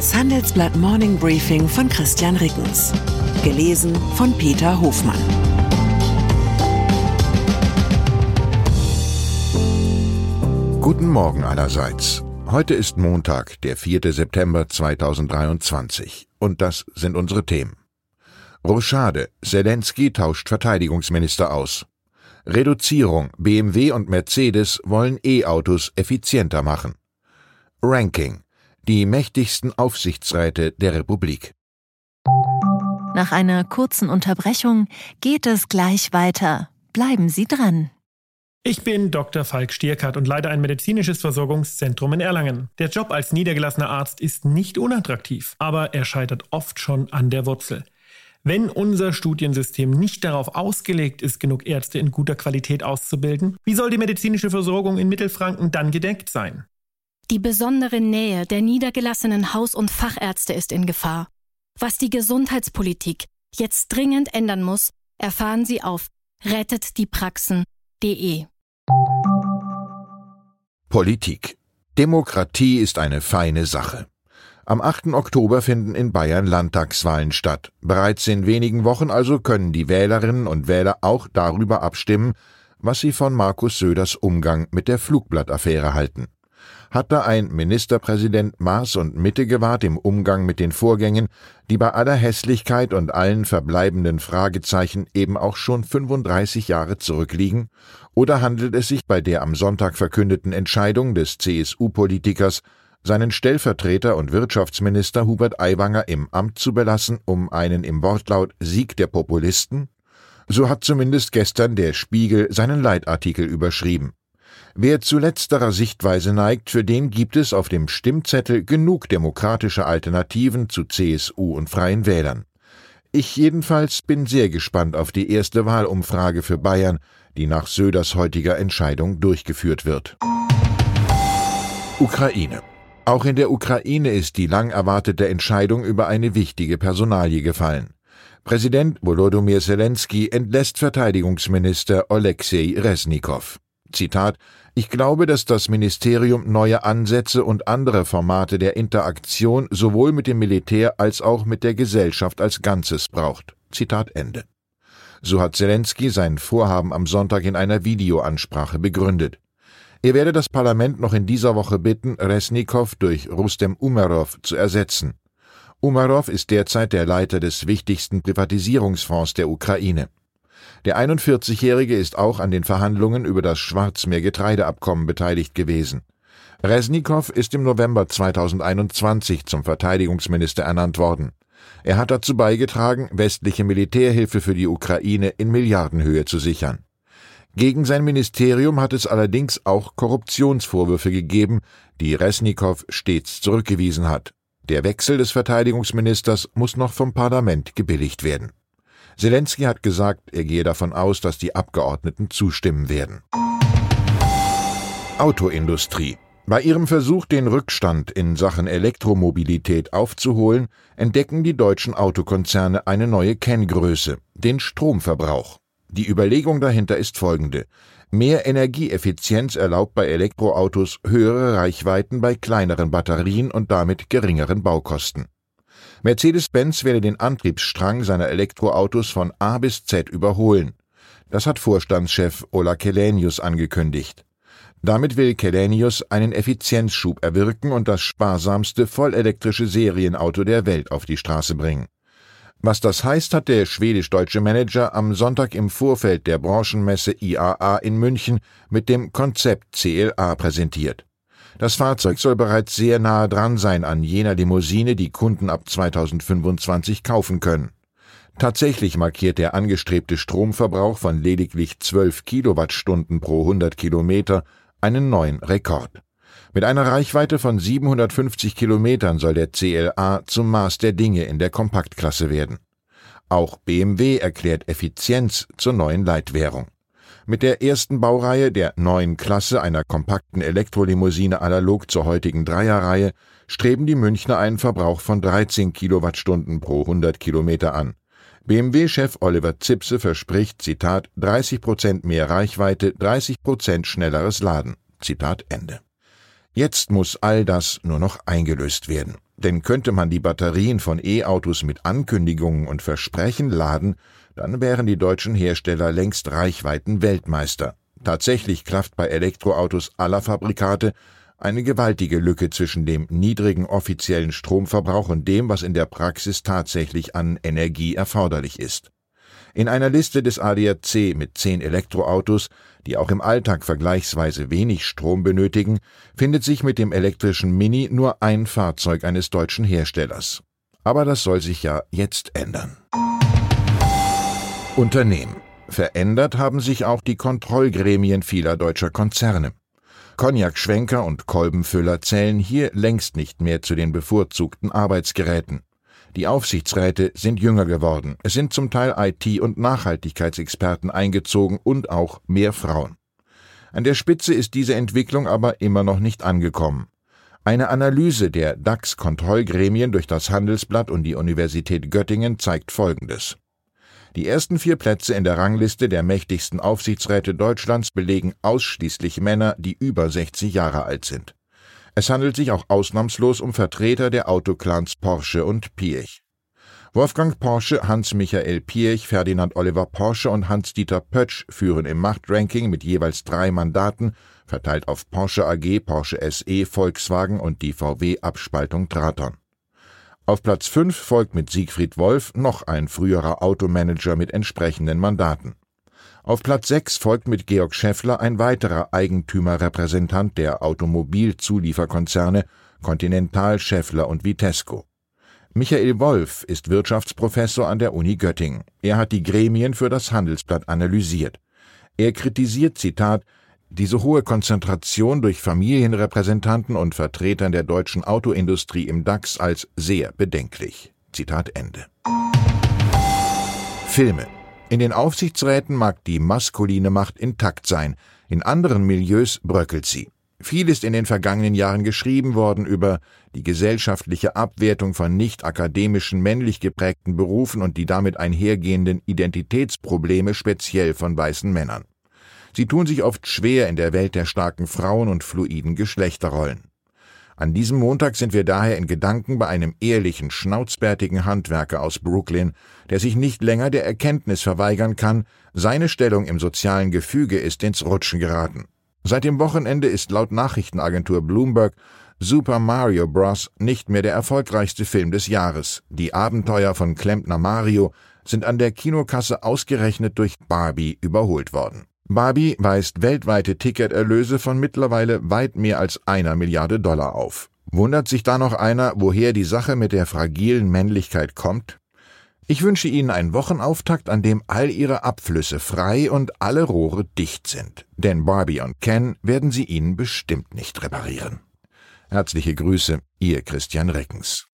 Das Handelsblatt Morning Briefing von Christian Rickens. Gelesen von Peter Hofmann. Guten Morgen allerseits. Heute ist Montag, der 4. September 2023. Und das sind unsere Themen. Rochade. Zelensky tauscht Verteidigungsminister aus. Reduzierung. BMW und Mercedes wollen E-Autos effizienter machen. Ranking. Die mächtigsten Aufsichtsräte der Republik. Nach einer kurzen Unterbrechung geht es gleich weiter. Bleiben Sie dran. Ich bin Dr. Falk Stierkart und leite ein medizinisches Versorgungszentrum in Erlangen. Der Job als niedergelassener Arzt ist nicht unattraktiv, aber er scheitert oft schon an der Wurzel. Wenn unser Studiensystem nicht darauf ausgelegt ist, genug Ärzte in guter Qualität auszubilden, wie soll die medizinische Versorgung in Mittelfranken dann gedeckt sein? Die besondere Nähe der niedergelassenen Haus- und Fachärzte ist in Gefahr. Was die Gesundheitspolitik jetzt dringend ändern muss, erfahren Sie auf rettetdiepraxen.de. Politik. Demokratie ist eine feine Sache. Am 8. Oktober finden in Bayern Landtagswahlen statt. Bereits in wenigen Wochen also können die Wählerinnen und Wähler auch darüber abstimmen, was sie von Markus Söders Umgang mit der Flugblattaffäre halten hat da ein Ministerpräsident Maß und Mitte gewahrt im Umgang mit den Vorgängen, die bei aller Hässlichkeit und allen verbleibenden Fragezeichen eben auch schon 35 Jahre zurückliegen? Oder handelt es sich bei der am Sonntag verkündeten Entscheidung des CSU-Politikers, seinen Stellvertreter und Wirtschaftsminister Hubert Aiwanger im Amt zu belassen, um einen im Wortlaut Sieg der Populisten? So hat zumindest gestern der Spiegel seinen Leitartikel überschrieben. Wer zu letzterer Sichtweise neigt, für den gibt es auf dem Stimmzettel genug demokratische Alternativen zu CSU und Freien Wählern. Ich jedenfalls bin sehr gespannt auf die erste Wahlumfrage für Bayern, die nach Söders heutiger Entscheidung durchgeführt wird. Ukraine. Auch in der Ukraine ist die lang erwartete Entscheidung über eine wichtige Personalie gefallen. Präsident Volodymyr Zelensky entlässt Verteidigungsminister Oleksiy Resnikow. Zitat Ich glaube, dass das Ministerium neue Ansätze und andere Formate der Interaktion sowohl mit dem Militär als auch mit der Gesellschaft als Ganzes braucht. Zitat Ende. So hat Zelensky sein Vorhaben am Sonntag in einer Videoansprache begründet. Er werde das Parlament noch in dieser Woche bitten, Resnikow durch Rustem Umerov zu ersetzen. Umerov ist derzeit der Leiter des wichtigsten Privatisierungsfonds der Ukraine. Der 41-Jährige ist auch an den Verhandlungen über das Schwarzmeer-Getreideabkommen beteiligt gewesen. Resnikow ist im November 2021 zum Verteidigungsminister ernannt worden. Er hat dazu beigetragen, westliche Militärhilfe für die Ukraine in Milliardenhöhe zu sichern. Gegen sein Ministerium hat es allerdings auch Korruptionsvorwürfe gegeben, die Resnikow stets zurückgewiesen hat. Der Wechsel des Verteidigungsministers muss noch vom Parlament gebilligt werden. Zelensky hat gesagt, er gehe davon aus, dass die Abgeordneten zustimmen werden. Autoindustrie. Bei ihrem Versuch, den Rückstand in Sachen Elektromobilität aufzuholen, entdecken die deutschen Autokonzerne eine neue Kenngröße, den Stromverbrauch. Die Überlegung dahinter ist folgende. Mehr Energieeffizienz erlaubt bei Elektroautos höhere Reichweiten bei kleineren Batterien und damit geringeren Baukosten. Mercedes-Benz werde den Antriebsstrang seiner Elektroautos von A bis Z überholen. Das hat Vorstandschef Ola Kelenius angekündigt. Damit will Kelenius einen Effizienzschub erwirken und das sparsamste vollelektrische Serienauto der Welt auf die Straße bringen. Was das heißt, hat der schwedisch-deutsche Manager am Sonntag im Vorfeld der Branchenmesse IAA in München mit dem Konzept CLA präsentiert. Das Fahrzeug soll bereits sehr nahe dran sein an jener Limousine, die Kunden ab 2025 kaufen können. Tatsächlich markiert der angestrebte Stromverbrauch von lediglich 12 Kilowattstunden pro 100 Kilometer einen neuen Rekord. Mit einer Reichweite von 750 Kilometern soll der CLA zum Maß der Dinge in der Kompaktklasse werden. Auch BMW erklärt Effizienz zur neuen Leitwährung. Mit der ersten Baureihe der neuen Klasse einer kompakten Elektrolimousine analog zur heutigen Dreierreihe streben die Münchner einen Verbrauch von 13 Kilowattstunden pro 100 Kilometer an. BMW-Chef Oliver Zipse verspricht, Zitat, 30 Prozent mehr Reichweite, 30 Prozent schnelleres Laden. Zitat Ende. Jetzt muss all das nur noch eingelöst werden. Denn könnte man die Batterien von E-Autos mit Ankündigungen und Versprechen laden, dann wären die deutschen Hersteller längst Reichweiten Weltmeister. Tatsächlich klafft bei Elektroautos aller Fabrikate eine gewaltige Lücke zwischen dem niedrigen offiziellen Stromverbrauch und dem, was in der Praxis tatsächlich an Energie erforderlich ist. In einer Liste des ADAC mit zehn Elektroautos, die auch im Alltag vergleichsweise wenig Strom benötigen, findet sich mit dem elektrischen Mini nur ein Fahrzeug eines deutschen Herstellers. Aber das soll sich ja jetzt ändern. Unternehmen. Verändert haben sich auch die Kontrollgremien vieler deutscher Konzerne. Cognac-Schwenker und Kolbenfüller zählen hier längst nicht mehr zu den bevorzugten Arbeitsgeräten. Die Aufsichtsräte sind jünger geworden. Es sind zum Teil IT- und Nachhaltigkeitsexperten eingezogen und auch mehr Frauen. An der Spitze ist diese Entwicklung aber immer noch nicht angekommen. Eine Analyse der DAX-Kontrollgremien durch das Handelsblatt und die Universität Göttingen zeigt Folgendes. Die ersten vier Plätze in der Rangliste der mächtigsten Aufsichtsräte Deutschlands belegen ausschließlich Männer, die über 60 Jahre alt sind. Es handelt sich auch ausnahmslos um Vertreter der Autoclans Porsche und Piech. Wolfgang Porsche, Hans-Michael Piech, Ferdinand Oliver Porsche und Hans-Dieter Pötsch führen im Machtranking mit jeweils drei Mandaten, verteilt auf Porsche AG, Porsche SE, Volkswagen und die VW-Abspaltung Traton. Auf Platz 5 folgt mit Siegfried Wolf noch ein früherer Automanager mit entsprechenden Mandaten. Auf Platz 6 folgt mit Georg Schäffler ein weiterer Eigentümerrepräsentant der Automobilzulieferkonzerne Continental, Schäffler und Vitesco. Michael Wolf ist Wirtschaftsprofessor an der Uni Göttingen. Er hat die Gremien für das Handelsblatt analysiert. Er kritisiert, Zitat, diese hohe Konzentration durch Familienrepräsentanten und Vertretern der deutschen Autoindustrie im DAX als sehr bedenklich. Zitat Ende. Filme. In den Aufsichtsräten mag die maskuline Macht intakt sein, in anderen Milieus bröckelt sie. Viel ist in den vergangenen Jahren geschrieben worden über die gesellschaftliche Abwertung von nicht akademischen männlich geprägten Berufen und die damit einhergehenden Identitätsprobleme speziell von weißen Männern. Sie tun sich oft schwer in der Welt der starken Frauen und fluiden Geschlechterrollen. An diesem Montag sind wir daher in Gedanken bei einem ehrlichen, schnauzbärtigen Handwerker aus Brooklyn, der sich nicht länger der Erkenntnis verweigern kann, seine Stellung im sozialen Gefüge ist ins Rutschen geraten. Seit dem Wochenende ist laut Nachrichtenagentur Bloomberg Super Mario Bros. nicht mehr der erfolgreichste Film des Jahres. Die Abenteuer von Klempner Mario sind an der Kinokasse ausgerechnet durch Barbie überholt worden. Barbie weist weltweite Ticketerlöse von mittlerweile weit mehr als einer Milliarde Dollar auf. Wundert sich da noch einer, woher die Sache mit der fragilen Männlichkeit kommt? Ich wünsche Ihnen einen Wochenauftakt, an dem all Ihre Abflüsse frei und alle Rohre dicht sind. Denn Barbie und Ken werden sie Ihnen bestimmt nicht reparieren. Herzliche Grüße, Ihr Christian Reckens.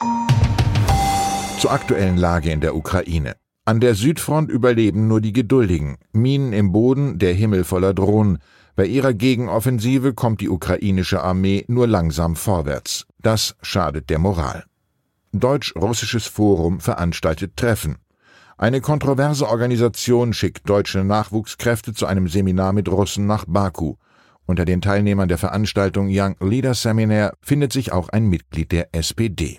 Zur aktuellen Lage in der Ukraine. An der Südfront überleben nur die Geduldigen, Minen im Boden, der Himmel voller Drohnen. Bei ihrer Gegenoffensive kommt die ukrainische Armee nur langsam vorwärts. Das schadet der Moral. Deutsch-Russisches Forum veranstaltet Treffen. Eine kontroverse Organisation schickt deutsche Nachwuchskräfte zu einem Seminar mit Russen nach Baku. Unter den Teilnehmern der Veranstaltung Young Leader Seminar findet sich auch ein Mitglied der SPD.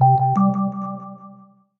you